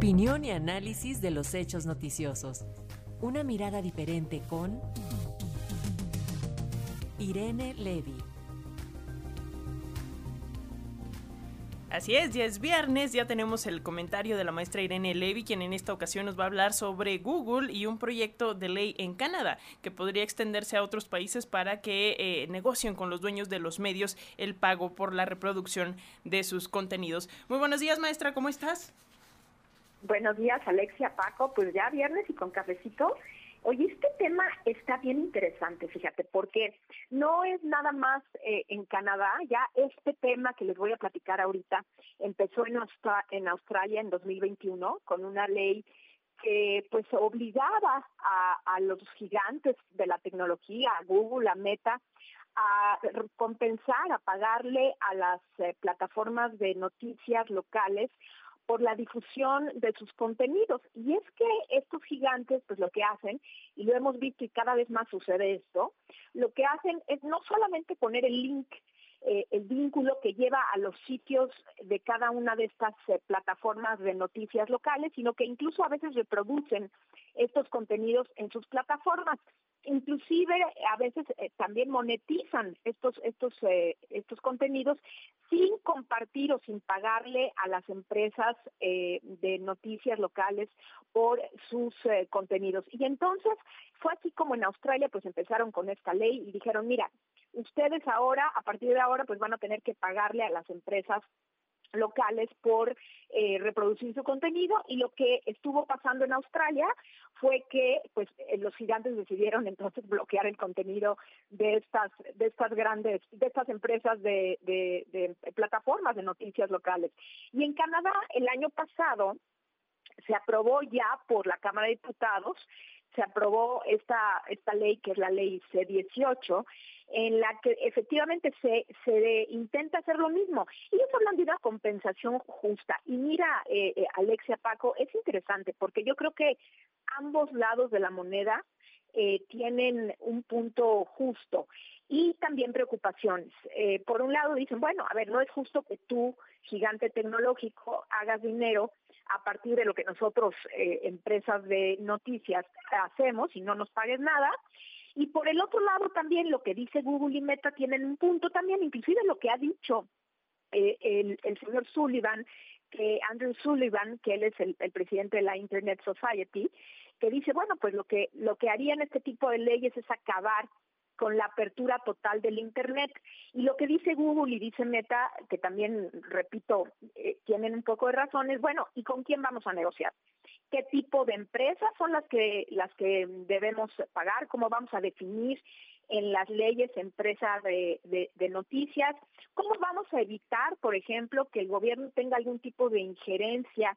Opinión y análisis de los hechos noticiosos. Una mirada diferente con Irene Levy. Así es, ya es viernes, ya tenemos el comentario de la maestra Irene Levy, quien en esta ocasión nos va a hablar sobre Google y un proyecto de ley en Canadá que podría extenderse a otros países para que eh, negocien con los dueños de los medios el pago por la reproducción de sus contenidos. Muy buenos días, maestra, ¿cómo estás? Buenos días, Alexia, Paco. Pues ya viernes y con cafecito. Oye, este tema está bien interesante, fíjate, porque no es nada más eh, en Canadá, ya este tema que les voy a platicar ahorita empezó en, en Australia en 2021 con una ley que pues obligaba a, los gigantes de la tecnología, a Google, a Meta, a compensar, a pagarle a las eh, plataformas de noticias locales por la difusión de sus contenidos. Y es que estos gigantes, pues lo que hacen, y lo hemos visto y cada vez más sucede esto, lo que hacen es no solamente poner el link, eh, el vínculo que lleva a los sitios de cada una de estas eh, plataformas de noticias locales, sino que incluso a veces reproducen estos contenidos en sus plataformas inclusive a veces eh, también monetizan estos estos eh, estos contenidos sin compartir o sin pagarle a las empresas eh, de noticias locales por sus contenidos. Y entonces fue así como en Australia pues empezaron con esta ley y dijeron mira ustedes ahora a partir de ahora pues van a tener que pagarle a las empresas locales por eh, reproducir su contenido y lo que estuvo pasando en Australia fue que pues eh, los gigantes decidieron entonces bloquear el contenido de estas de estas grandes de estas empresas de, de, de plataformas de noticias locales. Y en Canadá el año pasado se aprobó ya por la Cámara de Diputados se aprobó esta esta ley que es la ley C18 en la que efectivamente se, se intenta hacer lo mismo. Y eso hablan de una compensación justa. Y mira, eh, eh, Alexia Paco, es interesante porque yo creo que ambos lados de la moneda eh, tienen un punto justo y también preocupaciones. Eh, por un lado dicen, bueno, a ver, no es justo que tú, gigante tecnológico, hagas dinero a partir de lo que nosotros, eh, empresas de noticias, hacemos y no nos pagues nada. Y por el otro lado también lo que dice Google y Meta tienen un punto también, inclusive lo que ha dicho eh, el, el señor Sullivan, que Andrew Sullivan, que él es el, el, presidente de la Internet Society, que dice, bueno, pues lo que lo que harían este tipo de leyes es acabar con la apertura total del Internet. Y lo que dice Google y dice Meta, que también, repito, eh, tienen un poco de razón, es, bueno, ¿y con quién vamos a negociar? ¿Qué tipo de empresas son las que, las que debemos pagar? ¿Cómo vamos a definir en las leyes empresas de, de, noticias? ¿Cómo vamos a evitar, por ejemplo, que el gobierno tenga algún tipo de injerencia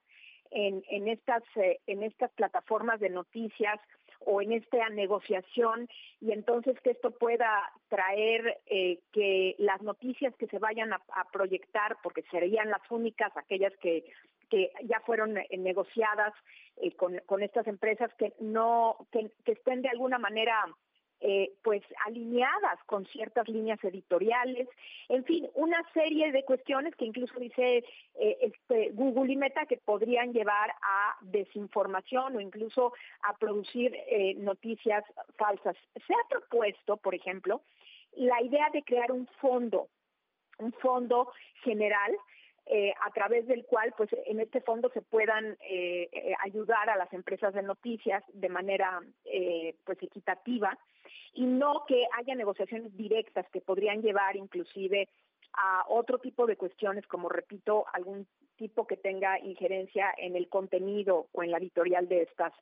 en, en, estas, eh, en estas plataformas de noticias o en esta negociación y entonces que esto pueda traer eh, que las noticias que se vayan a, proyectar, porque serían las únicas, aquellas que, que ya fueron eh, negociadas con, con estas empresas, que no, que, que estén de alguna manera eh, pues alineadas con ciertas líneas editoriales, en fin, una serie de cuestiones que incluso dice eh, este Google y Meta que podrían llevar a desinformación o incluso a producir eh, noticias falsas. Se ha propuesto, por ejemplo, la idea de crear un fondo, un fondo general eh, a través del cual pues en este fondo se puedan eh, eh, ayudar a las empresas de noticias de manera eh, pues equitativa y no que haya negociaciones directas que podrían llevar inclusive a otro tipo de cuestiones como repito algún tipo que tenga injerencia en el contenido o en la editorial de estas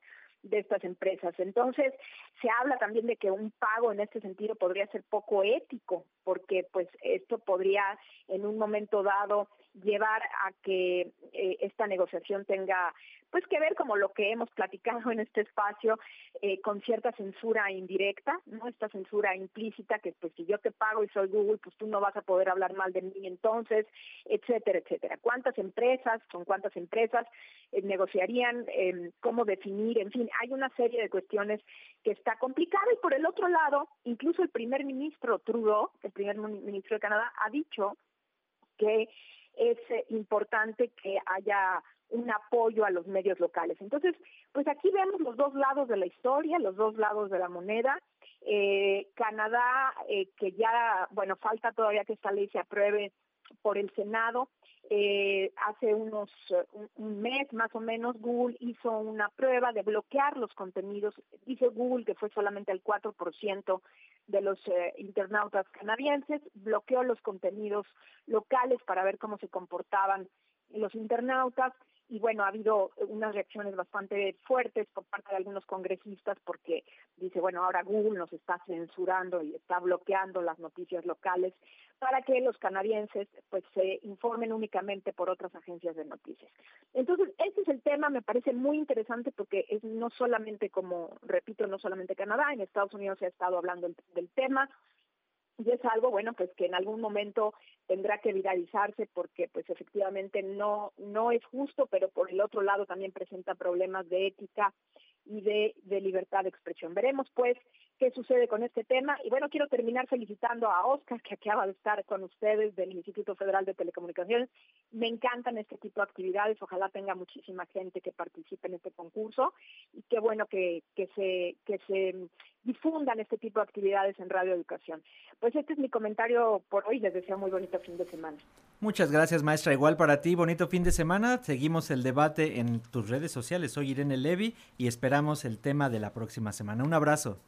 de estas empresas. Entonces, se habla también de que un pago en este sentido podría ser poco ético, porque pues esto podría en un momento dado llevar a que eh, esta negociación tenga pues que ver como lo que hemos platicado en este espacio eh, con cierta censura indirecta, no esta censura implícita que pues si yo te pago y soy Google pues tú no vas a poder hablar mal de mí entonces, etcétera, etcétera. ¿Cuántas empresas, con cuántas empresas eh, negociarían, eh, cómo definir, en fin, hay una serie de cuestiones que está complicada y por el otro lado, incluso el primer ministro Trudeau, el primer ministro de Canadá, ha dicho que es importante que haya un apoyo a los medios locales. Entonces, pues aquí vemos los dos lados de la historia, los dos lados de la moneda. Eh, Canadá, eh, que ya, bueno, falta todavía que esta ley se apruebe por el Senado. Eh, hace unos un, mes más o menos Google hizo una prueba de bloquear los contenidos. Dice Google que fue solamente el 4% de los internautas canadienses, bloqueó los contenidos locales para ver cómo se comportaban los internautas y bueno, ha habido unas reacciones bastante fuertes por parte de algunos congresistas porque dice, bueno, ahora Google nos está censurando y está bloqueando las noticias locales para que los canadienses pues se informen únicamente por otras agencias de noticias. Entonces, este es el tema, me parece muy interesante porque es no solamente como, repito, no solamente Canadá, en Estados Unidos se ha estado hablando del tema, y es algo bueno pues que en algún momento tendrá que viralizarse porque pues efectivamente no no es justo pero por el otro lado también presenta problemas de ética y de, de libertad de expresión. Veremos pues qué sucede con este tema. Y bueno quiero terminar felicitando a Oscar que acaba de estar con ustedes del Instituto Federal de Telecomunicaciones me encantan este tipo de actividades ojalá tenga muchísima gente que participe en este concurso y qué bueno que, que se que se difundan este tipo de actividades en Radio Educación. Pues este es mi comentario por hoy. Les deseo muy bonito fin de semana. Muchas gracias, maestra. Igual para ti, bonito fin de semana. Seguimos el debate en tus redes sociales. Soy Irene Levy y esperamos el tema de la próxima semana. Un abrazo.